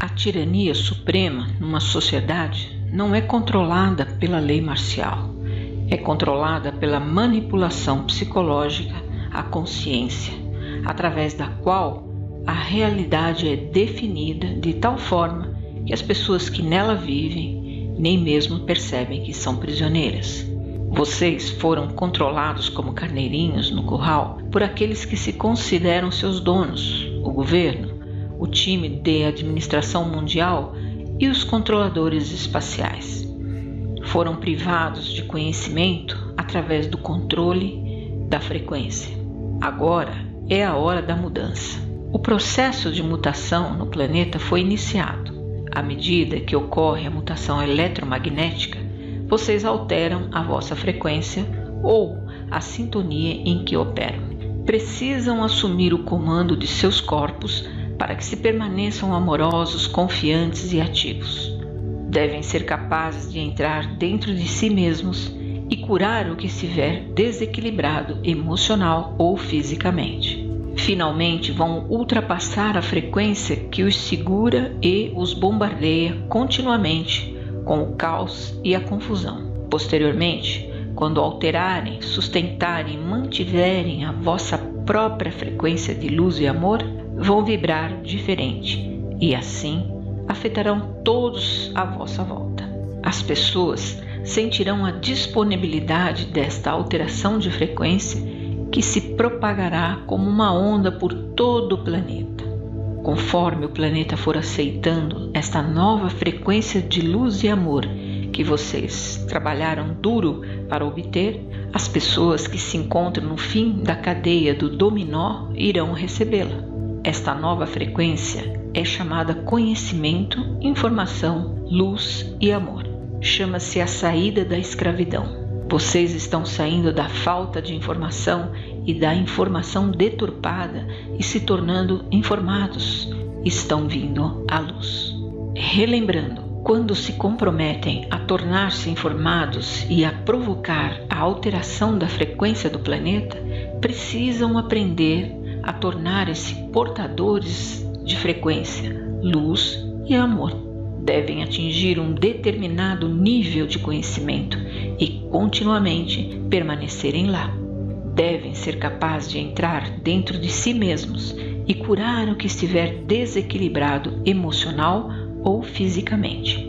A tirania suprema numa sociedade não é controlada pela lei marcial, é controlada pela manipulação psicológica à consciência, através da qual a realidade é definida de tal forma que as pessoas que nela vivem nem mesmo percebem que são prisioneiras. Vocês foram controlados como carneirinhos no curral por aqueles que se consideram seus donos, o governo, o time de administração mundial e os controladores espaciais. Foram privados de conhecimento através do controle da frequência. Agora é a hora da mudança. O processo de mutação no planeta foi iniciado. À medida que ocorre a mutação eletromagnética, vocês alteram a vossa frequência ou a sintonia em que operam. Precisam assumir o comando de seus corpos para que se permaneçam amorosos, confiantes e ativos. Devem ser capazes de entrar dentro de si mesmos e curar o que estiver desequilibrado emocional ou fisicamente. Finalmente vão ultrapassar a frequência que os segura e os bombardeia continuamente com o caos e a confusão. Posteriormente, quando alterarem, sustentarem, mantiverem a vossa própria frequência de luz e amor, vão vibrar diferente e assim afetarão todos à vossa volta. As pessoas sentirão a disponibilidade desta alteração de frequência que se propagará como uma onda por todo o planeta. Conforme o planeta for aceitando esta nova frequência de luz e amor que vocês trabalharam duro para obter, as pessoas que se encontram no fim da cadeia do dominó irão recebê-la. Esta nova frequência é chamada conhecimento, informação, luz e amor. Chama-se a saída da escravidão. Vocês estão saindo da falta de informação e da informação deturpada e se tornando informados. Estão vindo à luz. Relembrando, quando se comprometem a tornar-se informados e a provocar a alteração da frequência do planeta, precisam aprender a tornarem-se portadores de frequência, luz e amor. Devem atingir um determinado nível de conhecimento e continuamente permanecerem lá. Devem ser capazes de entrar dentro de si mesmos e curar o que estiver desequilibrado emocional ou fisicamente.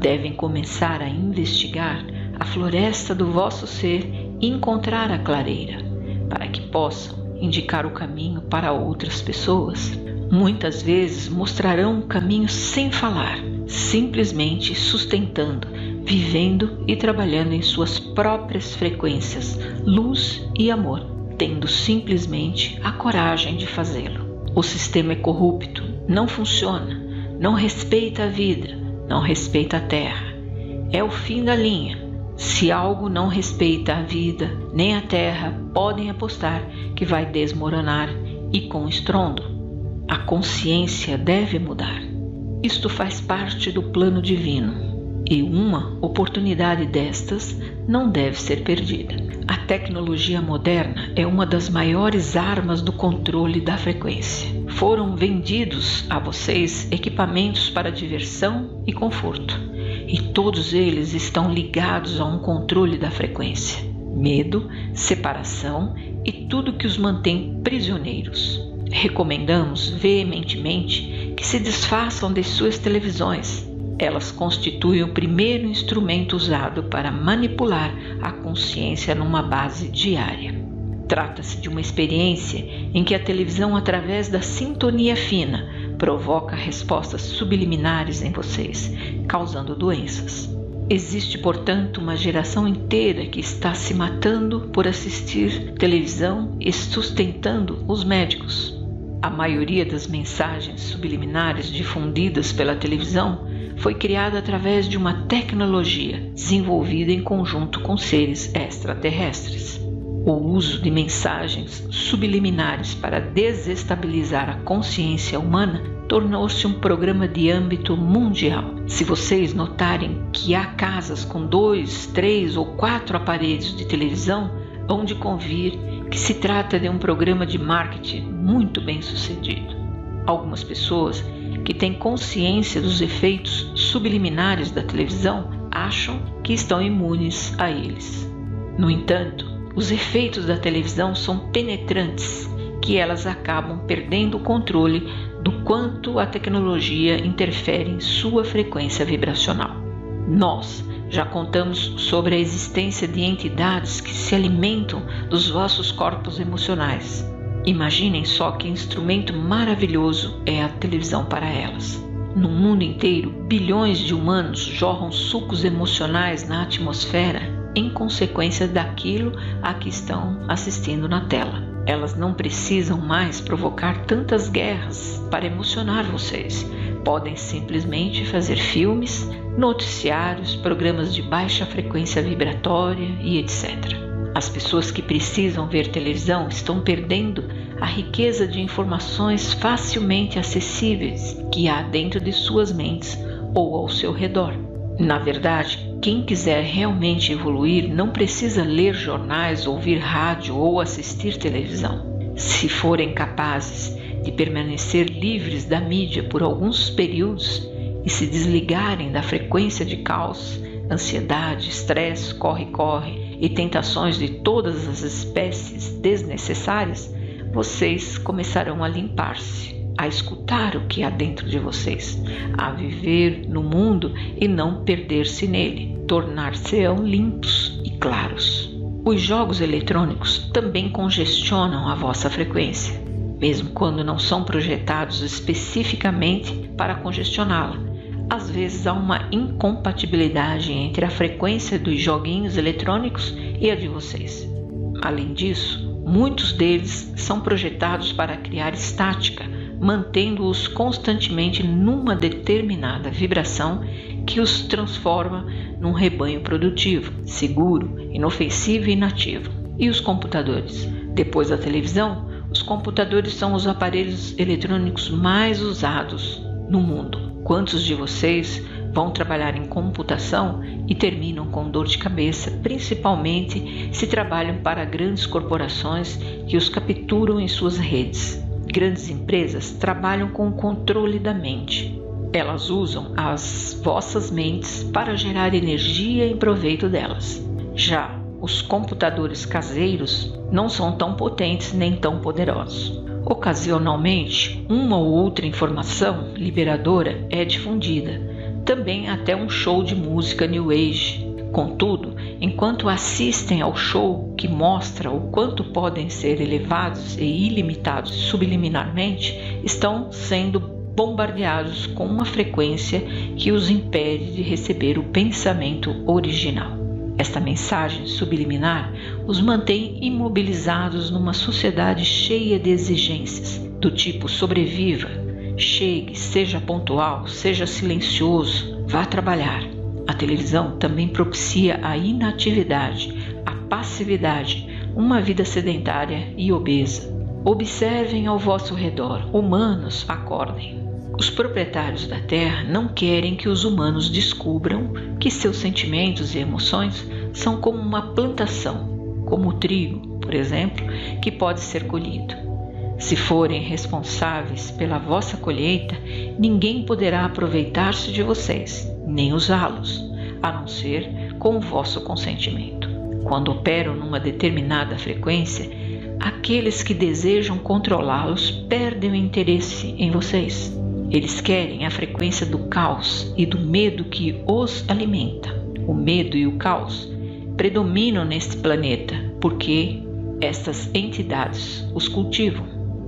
Devem começar a investigar a floresta do vosso ser e encontrar a clareira, para que possam indicar o caminho para outras pessoas. Muitas vezes mostrarão o caminho sem falar, simplesmente sustentando, vivendo e trabalhando em suas próprias frequências, luz e amor, tendo simplesmente a coragem de fazê-lo. O sistema é corrupto, não funciona, não respeita a vida, não respeita a terra. É o fim da linha se algo não respeita a vida nem a terra, podem apostar que vai desmoronar e com estrondo. A consciência deve mudar. Isto faz parte do plano divino e uma oportunidade destas não deve ser perdida. A tecnologia moderna é uma das maiores armas do controle da frequência. Foram vendidos a vocês equipamentos para diversão e conforto e todos eles estão ligados a um controle da frequência, medo, separação e tudo que os mantém prisioneiros. Recomendamos veementemente que se desfaçam de suas televisões. Elas constituem o primeiro instrumento usado para manipular a consciência numa base diária. Trata-se de uma experiência em que a televisão, através da sintonia fina, provoca respostas subliminares em vocês, causando doenças. Existe, portanto, uma geração inteira que está se matando por assistir televisão e sustentando os médicos. A maioria das mensagens subliminares difundidas pela televisão foi criada através de uma tecnologia desenvolvida em conjunto com seres extraterrestres. O uso de mensagens subliminares para desestabilizar a consciência humana tornou-se um programa de âmbito mundial. Se vocês notarem que há casas com dois, três ou quatro aparelhos de televisão, hão de convir que se trata de um programa de marketing muito bem sucedido. Algumas pessoas que têm consciência dos efeitos subliminares da televisão acham que estão imunes a eles. No entanto, os efeitos da televisão são penetrantes que elas acabam perdendo o controle do quanto a tecnologia interfere em sua frequência vibracional. Nós já contamos sobre a existência de entidades que se alimentam dos vossos corpos emocionais. Imaginem só que instrumento maravilhoso é a televisão para elas. No mundo inteiro, bilhões de humanos jorram sucos emocionais na atmosfera em consequência daquilo a que estão assistindo na tela. Elas não precisam mais provocar tantas guerras para emocionar vocês. Podem simplesmente fazer filmes, noticiários, programas de baixa frequência vibratória e etc. As pessoas que precisam ver televisão estão perdendo a riqueza de informações facilmente acessíveis que há dentro de suas mentes ou ao seu redor. Na verdade, quem quiser realmente evoluir não precisa ler jornais, ouvir rádio ou assistir televisão. Se forem capazes de permanecer livres da mídia por alguns períodos, e se desligarem da frequência de caos, ansiedade, estresse, corre-corre e tentações de todas as espécies desnecessárias, vocês começarão a limpar-se, a escutar o que há dentro de vocês, a viver no mundo e não perder-se nele, tornar-se-ão limpos e claros. Os jogos eletrônicos também congestionam a vossa frequência, mesmo quando não são projetados especificamente para congestioná-la às vezes há uma incompatibilidade entre a frequência dos joguinhos eletrônicos e a de vocês. Além disso, muitos deles são projetados para criar estática, mantendo-os constantemente numa determinada vibração que os transforma num rebanho produtivo, seguro, inofensivo e inativo. E os computadores? Depois da televisão, os computadores são os aparelhos eletrônicos mais usados no mundo. Quantos de vocês vão trabalhar em computação e terminam com dor de cabeça, principalmente se trabalham para grandes corporações que os capturam em suas redes? Grandes empresas trabalham com o controle da mente. Elas usam as vossas mentes para gerar energia em proveito delas. Já os computadores caseiros não são tão potentes nem tão poderosos. Ocasionalmente, uma ou outra informação liberadora é difundida, também até um show de música New Age. Contudo, enquanto assistem ao show que mostra o quanto podem ser elevados e ilimitados subliminarmente, estão sendo bombardeados com uma frequência que os impede de receber o pensamento original. Esta mensagem subliminar os mantém imobilizados numa sociedade cheia de exigências, do tipo sobreviva, chegue, seja pontual, seja silencioso, vá trabalhar. A televisão também propicia a inatividade, a passividade, uma vida sedentária e obesa. Observem ao vosso redor, humanos, acordem. Os proprietários da terra não querem que os humanos descubram que seus sentimentos e emoções são como uma plantação, como o trigo, por exemplo, que pode ser colhido. Se forem responsáveis pela vossa colheita, ninguém poderá aproveitar-se de vocês, nem usá-los, a não ser com o vosso consentimento. Quando operam numa determinada frequência, aqueles que desejam controlá-los perdem o interesse em vocês. Eles querem a frequência do caos e do medo que os alimenta. O medo e o caos predominam neste planeta porque estas entidades os cultivam.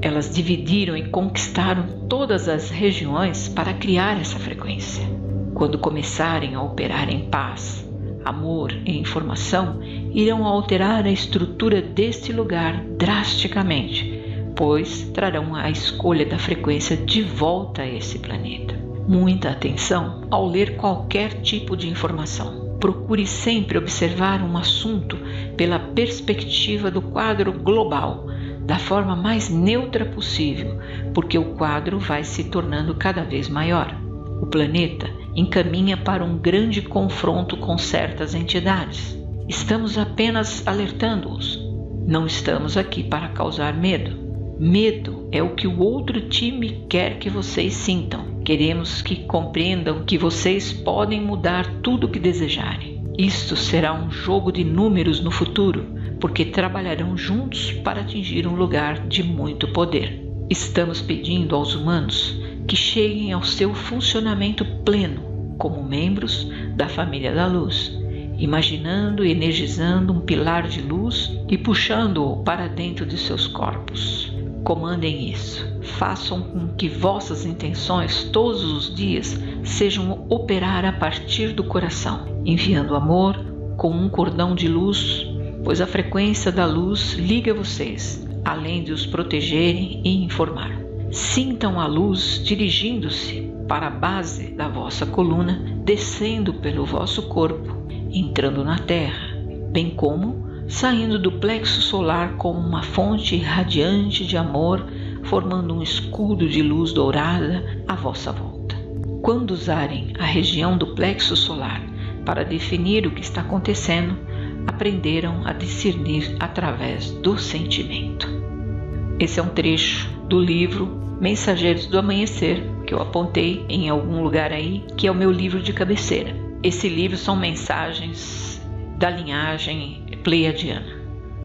Elas dividiram e conquistaram todas as regiões para criar essa frequência. Quando começarem a operar em paz, amor e informação, irão alterar a estrutura deste lugar drasticamente pois trarão a escolha da frequência de volta a esse planeta. Muita atenção ao ler qualquer tipo de informação. Procure sempre observar um assunto pela perspectiva do quadro global, da forma mais neutra possível, porque o quadro vai se tornando cada vez maior. O planeta encaminha para um grande confronto com certas entidades. Estamos apenas alertando-os. Não estamos aqui para causar medo. Medo é o que o outro time quer que vocês sintam. Queremos que compreendam que vocês podem mudar tudo o que desejarem. Isto será um jogo de números no futuro, porque trabalharão juntos para atingir um lugar de muito poder. Estamos pedindo aos humanos que cheguem ao seu funcionamento pleno como membros da família da luz imaginando e energizando um pilar de luz e puxando-o para dentro de seus corpos. Comandem isso. Façam com que vossas intenções todos os dias sejam operar a partir do coração, enviando amor com um cordão de luz, pois a frequência da luz liga vocês, além de os protegerem e informar. Sintam a luz dirigindo-se para a base da vossa coluna, descendo pelo vosso corpo entrando na Terra, bem como saindo do plexo solar como uma fonte radiante de amor, formando um escudo de luz dourada à vossa volta. Quando usarem a região do plexo solar para definir o que está acontecendo, aprenderam a discernir através do sentimento. Esse é um trecho do livro Mensageiros do Amanhecer, que eu apontei em algum lugar aí, que é o meu livro de cabeceira. Esse livro são mensagens da linhagem pleiadiana.